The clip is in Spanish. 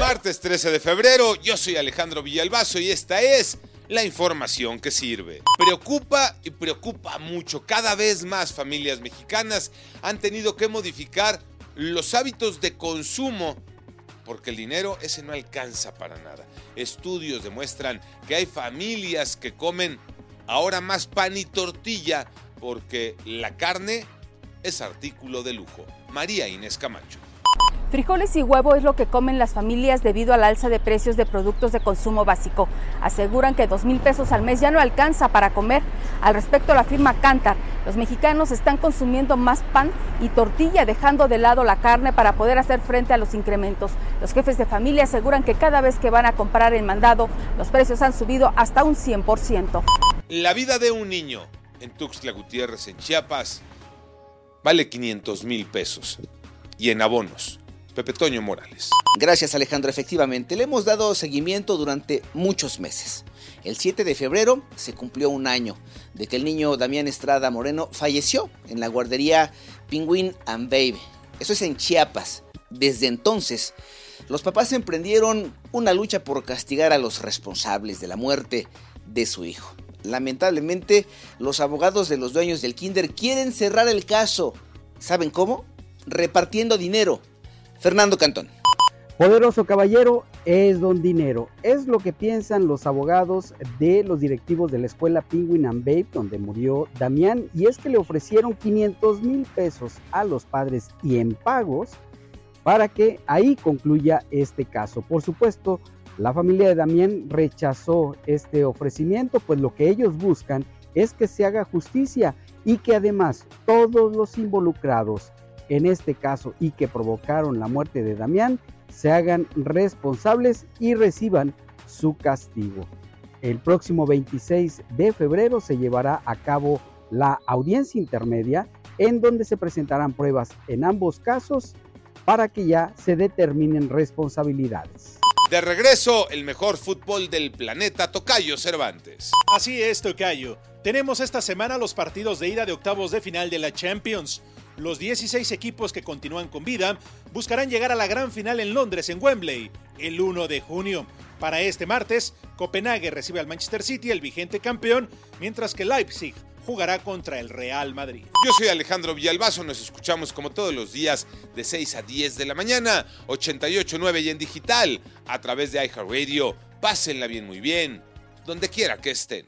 Martes 13 de febrero, yo soy Alejandro Villalbazo y esta es la información que sirve. Preocupa y preocupa mucho. Cada vez más familias mexicanas han tenido que modificar los hábitos de consumo porque el dinero ese no alcanza para nada. Estudios demuestran que hay familias que comen ahora más pan y tortilla porque la carne es artículo de lujo. María Inés Camacho. Frijoles y huevo es lo que comen las familias debido al alza de precios de productos de consumo básico. Aseguran que dos mil pesos al mes ya no alcanza para comer. Al respecto, la firma Cantar, los mexicanos están consumiendo más pan y tortilla, dejando de lado la carne para poder hacer frente a los incrementos. Los jefes de familia aseguran que cada vez que van a comprar el mandado, los precios han subido hasta un 100%. La vida de un niño en Tuxtla Gutiérrez, en Chiapas, vale 500 mil pesos. Y en abonos Pepe Toño Morales. Gracias Alejandro, efectivamente, le hemos dado seguimiento durante muchos meses. El 7 de febrero se cumplió un año de que el niño Damián Estrada Moreno falleció en la guardería Penguin and Babe. Eso es en Chiapas. Desde entonces, los papás emprendieron una lucha por castigar a los responsables de la muerte de su hijo. Lamentablemente, los abogados de los dueños del kinder quieren cerrar el caso. ¿Saben cómo? Repartiendo dinero Fernando Cantón. Poderoso caballero es don dinero. Es lo que piensan los abogados de los directivos de la escuela Penguin and Babe, donde murió Damián, y es que le ofrecieron 500 mil pesos a los padres y en pagos para que ahí concluya este caso. Por supuesto, la familia de Damián rechazó este ofrecimiento, pues lo que ellos buscan es que se haga justicia y que además todos los involucrados en este caso y que provocaron la muerte de Damián se hagan responsables y reciban su castigo. El próximo 26 de febrero se llevará a cabo la audiencia intermedia en donde se presentarán pruebas en ambos casos para que ya se determinen responsabilidades. De regreso, el mejor fútbol del planeta, Tocayo Cervantes. Así es, Tocayo. Tenemos esta semana los partidos de ida de octavos de final de la Champions. Los 16 equipos que continúan con vida buscarán llegar a la gran final en Londres, en Wembley, el 1 de junio. Para este martes, Copenhague recibe al Manchester City, el vigente campeón, mientras que Leipzig jugará contra el Real Madrid. Yo soy Alejandro Villalbazo, nos escuchamos como todos los días de 6 a 10 de la mañana, 88.9 y en digital, a través de iHeartRadio. Pásenla bien, muy bien, donde quiera que estén.